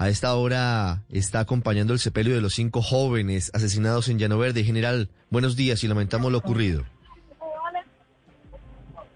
A esta hora está acompañando el sepelio de los cinco jóvenes asesinados en Llano Verde. General, buenos días y lamentamos lo ocurrido.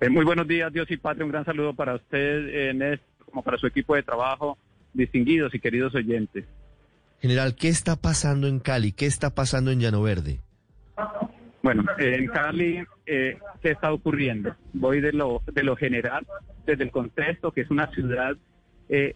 Eh, muy buenos días, Dios y Patria. Un gran saludo para usted, en este, como para su equipo de trabajo, distinguidos y queridos oyentes. General, ¿qué está pasando en Cali? ¿Qué está pasando en Llano Verde? Bueno, eh, en Cali, eh, ¿qué está ocurriendo? Voy de lo, de lo general, desde el contexto, que es una ciudad eh,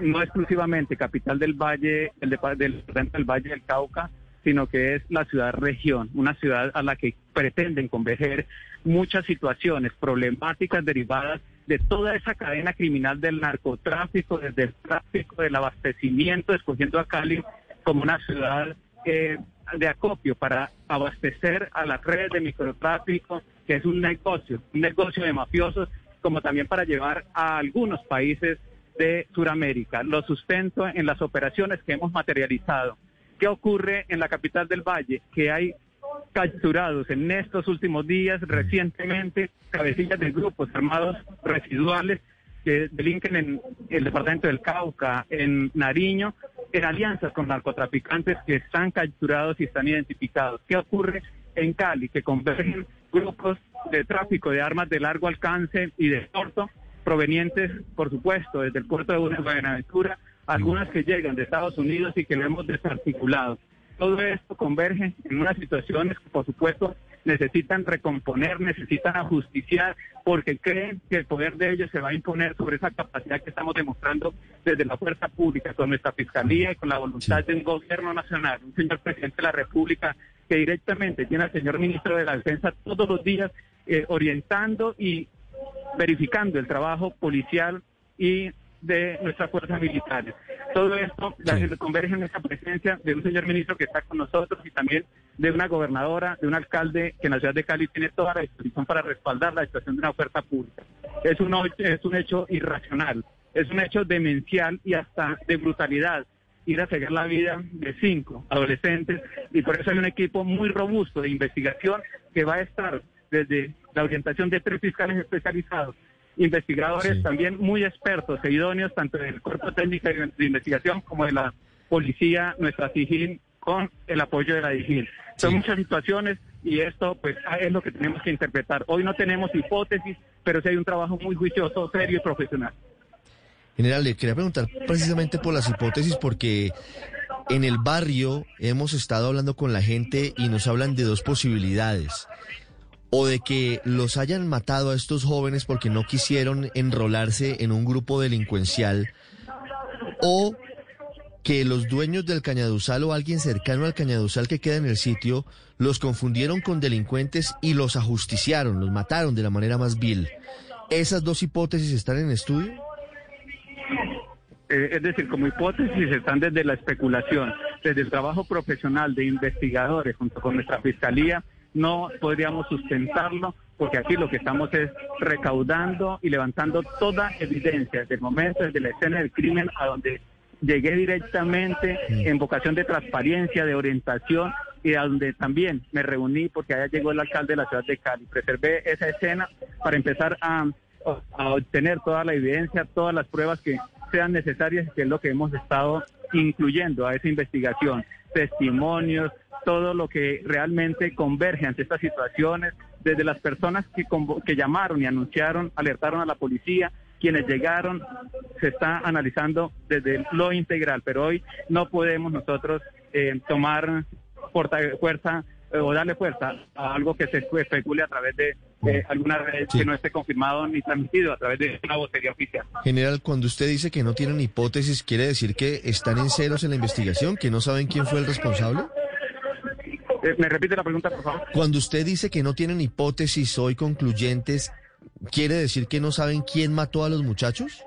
no exclusivamente capital del Valle, el de, del, del Valle del Cauca, sino que es la ciudad-región, una ciudad a la que pretenden converger muchas situaciones problemáticas derivadas de toda esa cadena criminal del narcotráfico, desde el tráfico, del abastecimiento, escogiendo a Cali como una ciudad eh, de acopio para abastecer a las redes de microtráfico, que es un negocio, un negocio de mafiosos, como también para llevar a algunos países de Sudamérica. Lo sustento en las operaciones que hemos materializado. ¿Qué ocurre en la capital del Valle? Que hay capturados en estos últimos días, recientemente, cabecillas de grupos armados residuales que delinquen en el departamento del Cauca, en Nariño, en alianzas con narcotraficantes que están capturados y están identificados. ¿Qué ocurre en Cali? Que convergen grupos de tráfico de armas de largo alcance y de corto provenientes, por supuesto, desde el puerto de Buenaventura, algunas que llegan de Estados Unidos y que lo hemos desarticulado. Todo esto converge en unas situaciones que, por supuesto, necesitan recomponer, necesitan ajusticiar, porque creen que el poder de ellos se va a imponer sobre esa capacidad que estamos demostrando desde la fuerza pública, con nuestra fiscalía y con la voluntad de un gobierno nacional, un señor presidente de la República que directamente tiene al señor ministro de la Defensa todos los días eh, orientando y verificando el trabajo policial y de nuestras fuerzas militares. Todo esto sí. converge en esa presencia de un señor ministro que está con nosotros y también de una gobernadora, de un alcalde que en la ciudad de Cali tiene toda la disposición para respaldar la situación de una oferta pública. Es un, es un hecho irracional, es un hecho demencial y hasta de brutalidad ir a seguir la vida de cinco adolescentes y por eso hay un equipo muy robusto de investigación que va a estar desde la orientación de tres fiscales especializados, investigadores sí. también muy expertos e idóneos, tanto del Cuerpo Técnico de Investigación como de la Policía, nuestra SIGIN, con el apoyo de la DIGIN. Son muchas situaciones y esto pues es lo que tenemos que interpretar. Hoy no tenemos hipótesis, pero sí hay un trabajo muy juicioso, serio y profesional. General, le quería preguntar precisamente por las hipótesis, porque en el barrio hemos estado hablando con la gente y nos hablan de dos posibilidades o de que los hayan matado a estos jóvenes porque no quisieron enrolarse en un grupo delincuencial, o que los dueños del cañaduzal o alguien cercano al cañaduzal que queda en el sitio los confundieron con delincuentes y los ajusticiaron, los mataron de la manera más vil. ¿Esas dos hipótesis están en estudio? Eh, es decir, como hipótesis están desde la especulación, desde el trabajo profesional de investigadores junto con nuestra fiscalía no podríamos sustentarlo porque aquí lo que estamos es recaudando y levantando toda evidencia desde el momento, desde la escena del crimen a donde llegué directamente en vocación de transparencia, de orientación y a donde también me reuní porque allá llegó el alcalde de la ciudad de Cali. Preservé esa escena para empezar a, a obtener toda la evidencia, todas las pruebas que sean necesarias, que es lo que hemos estado incluyendo a esa investigación, testimonios, todo lo que realmente converge ante estas situaciones, desde las personas que, que llamaron y anunciaron, alertaron a la policía, quienes llegaron, se está analizando desde lo integral, pero hoy no podemos nosotros eh, tomar fuerza eh, o darle fuerza a algo que se especule a través de eh, alguna red sí. que no esté confirmado ni transmitido a través de una vocería oficial. General, cuando usted dice que no tienen hipótesis, ¿quiere decir que están en ceros en la investigación, que no saben quién fue el responsable? Eh, ¿Me repite la pregunta, por favor? Cuando usted dice que no tienen hipótesis hoy concluyentes, ¿quiere decir que no saben quién mató a los muchachos?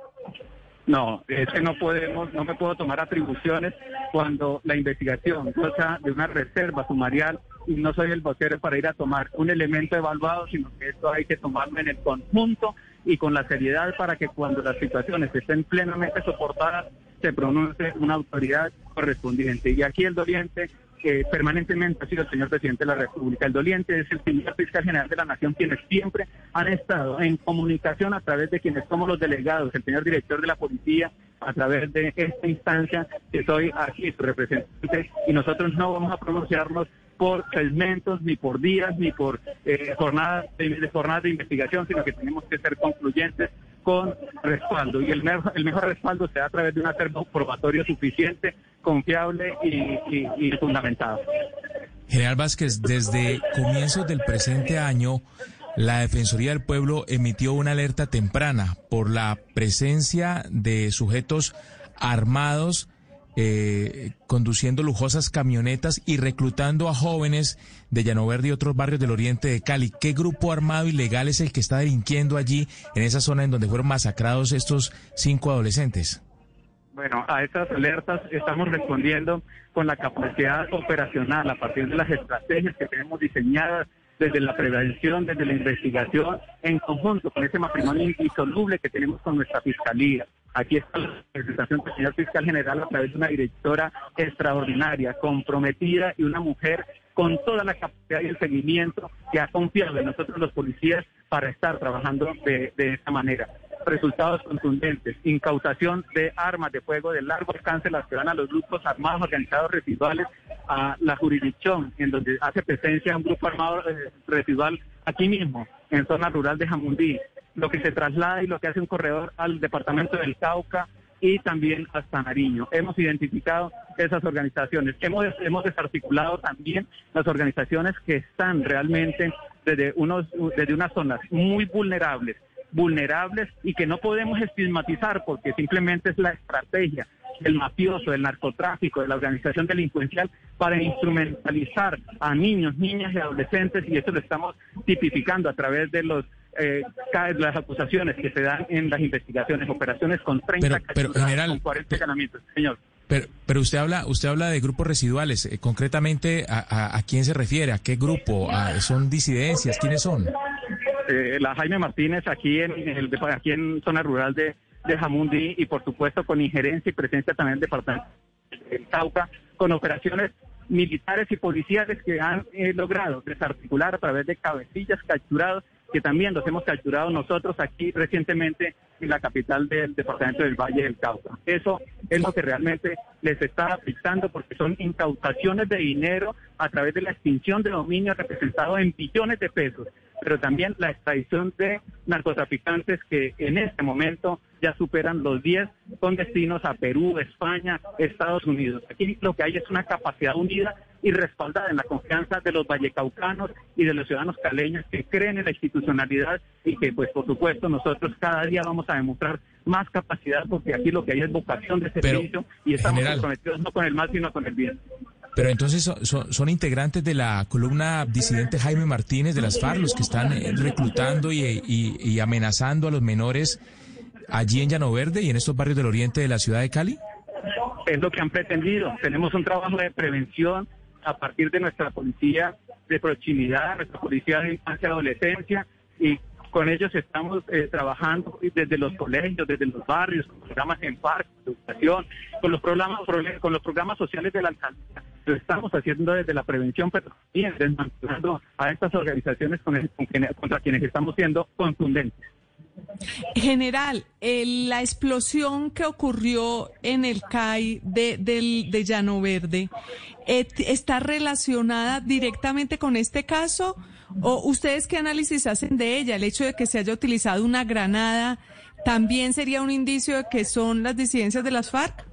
No, es que no podemos, no me puedo tomar atribuciones cuando la investigación cosa de una reserva sumarial y no soy el vocero para ir a tomar un elemento evaluado, sino que esto hay que tomarlo en el conjunto y con la seriedad para que cuando las situaciones estén plenamente soportadas se pronuncie una autoridad correspondiente. Y aquí el doliente que permanentemente ha sido el señor presidente de la República. El doliente es el señor fiscal general de la Nación, quienes siempre han estado en comunicación a través de quienes somos los delegados, el señor director de la policía, a través de esta instancia que soy aquí su representante, y nosotros no vamos a pronunciarnos por segmentos, ni por días, ni por eh, jornadas de, de jornadas de investigación, sino que tenemos que ser concluyentes con respaldo. Y el el mejor respaldo se da a través de un acervo probatorio suficiente, confiable y, fundamentado. General Vázquez, desde comienzos del presente año, la Defensoría del Pueblo emitió una alerta temprana por la presencia de sujetos armados eh, conduciendo lujosas camionetas y reclutando a jóvenes de Llanoverde y otros barrios del oriente de Cali. ¿Qué grupo armado ilegal es el que está delinquiendo allí, en esa zona en donde fueron masacrados estos cinco adolescentes? Bueno, a estas alertas estamos respondiendo con la capacidad operacional a partir de las estrategias que tenemos diseñadas desde la prevención, desde la investigación, en conjunto con ese matrimonio indisoluble que tenemos con nuestra fiscalía. Aquí está la representación del señor fiscal general a través de una directora extraordinaria, comprometida y una mujer con toda la capacidad y el seguimiento que ha confiado en nosotros los policías para estar trabajando de, de esta manera. Resultados contundentes, incautación de armas de fuego de largo alcance, las que van a los grupos armados organizados residuales a la jurisdicción, en donde hace presencia un grupo armado eh, residual aquí mismo, en zona rural de Jamundí, lo que se traslada y lo que hace un corredor al departamento del Cauca y también hasta Nariño. Hemos identificado esas organizaciones. Hemos, hemos desarticulado también las organizaciones que están realmente desde, unos, desde unas zonas muy vulnerables, vulnerables y que no podemos estigmatizar porque simplemente es la estrategia del mafioso, del narcotráfico, de la organización delincuencial para instrumentalizar a niños, niñas y adolescentes y eso lo estamos tipificando a través de los eh, las acusaciones que se dan en las investigaciones, operaciones con 30 Pero- pero, capturas, general, con 40 allanamientos. Señor. Pero, pero usted habla, usted habla de grupos residuales. Eh, concretamente, a, a- a quién se refiere? ¿A qué grupo? ¿A- ¿Son disidencias? ¿Quiénes son? Eh, la Jaime Martínez aquí en, el, aquí en zona rural de, de Jamundí y por supuesto con injerencia y presencia también del departamento del Cauca con operaciones militares y policiales que han eh, logrado desarticular a través de cabecillas capturados que también los hemos capturado nosotros aquí recientemente en la capital del departamento del Valle del Cauca. Eso es lo que realmente les está afectando porque son incautaciones de dinero a través de la extinción de dominio representado en billones de pesos, pero también la extradición de narcotraficantes que en este momento ya superan los 10 con destinos a Perú, España, Estados Unidos. Aquí lo que hay es una capacidad unida y respaldada en la confianza de los vallecaucanos y de los ciudadanos caleños que creen en la institucionalidad y que, pues, por supuesto, nosotros cada día vamos a demostrar más capacidad porque aquí lo que hay es vocación de Pero, servicio y estamos general. comprometidos no con el mal, sino con el bien. Pero entonces son, integrantes de la columna disidente Jaime Martínez de las FARC, los que están eh, reclutando y, y- y amenazando a los menores allí en Llano Verde y en estos barrios del oriente de la ciudad de Cali. es lo que han pretendido. Tenemos un trabajo de prevención a partir de nuestra policía de proximidad, nuestra policía de infancia y adolescencia, y con ellos estamos eh, trabajando desde los colegios, desde los barrios, con programas en parques, educación, con los programas, con programas sociales de la alcaldía. Lo estamos haciendo desde la prevención, pero también desmantelando a estas organizaciones con el- con contra quienes estamos siendo contundentes. General, eh, la explosión que ocurrió en el CAI de, del, de Llano Verde, eh, ¿está relacionada directamente con este caso? ¿O ustedes qué análisis hacen de ella? El hecho de que se haya utilizado una granada, ¿también sería un indicio de que son las disidencias de las FARC?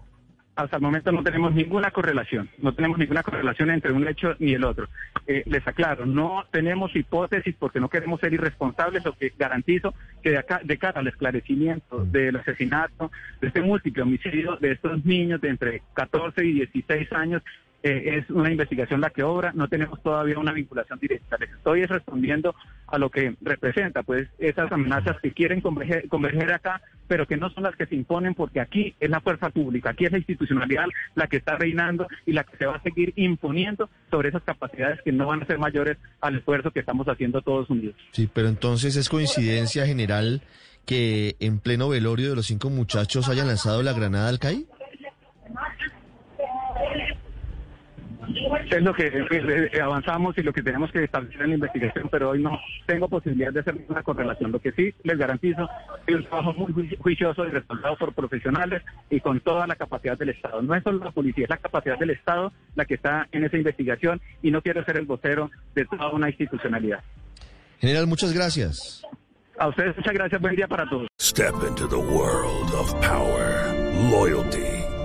Hasta el momento no tenemos ninguna correlación, no tenemos ninguna correlación entre un hecho ni el otro. Eh, les aclaro, no tenemos hipótesis porque no queremos ser irresponsables o que garantizo que de, acá, de cara al esclarecimiento del asesinato, de este múltiple homicidio de estos niños de entre 14 y 16 años eh, es una investigación la que obra, no tenemos todavía una vinculación directa. Les estoy respondiendo a lo que representa, pues esas amenazas que quieren converger, converger acá, pero que no son las que se imponen porque aquí es la fuerza pública, aquí es la institucionalidad la que está reinando y la que se va a seguir imponiendo sobre esas capacidades que no van a ser mayores al esfuerzo que estamos haciendo todos unidos. Sí, pero entonces es coincidencia general que en pleno velorio de los cinco muchachos hayan lanzado la granada al CAI. Es lo que eh, eh, avanzamos y lo que tenemos que establecer en la investigación, pero hoy no tengo posibilidad de hacer ninguna correlación. Lo que sí les garantizo es un trabajo muy ju- juicioso y respaldado por profesionales y con toda la capacidad del Estado. No es solo la policía, es la capacidad del Estado la que está en esa investigación y no quiero ser el vocero de toda una institucionalidad. General, muchas gracias. A ustedes muchas gracias, buen día para todos. Step into the world of power, loyalty,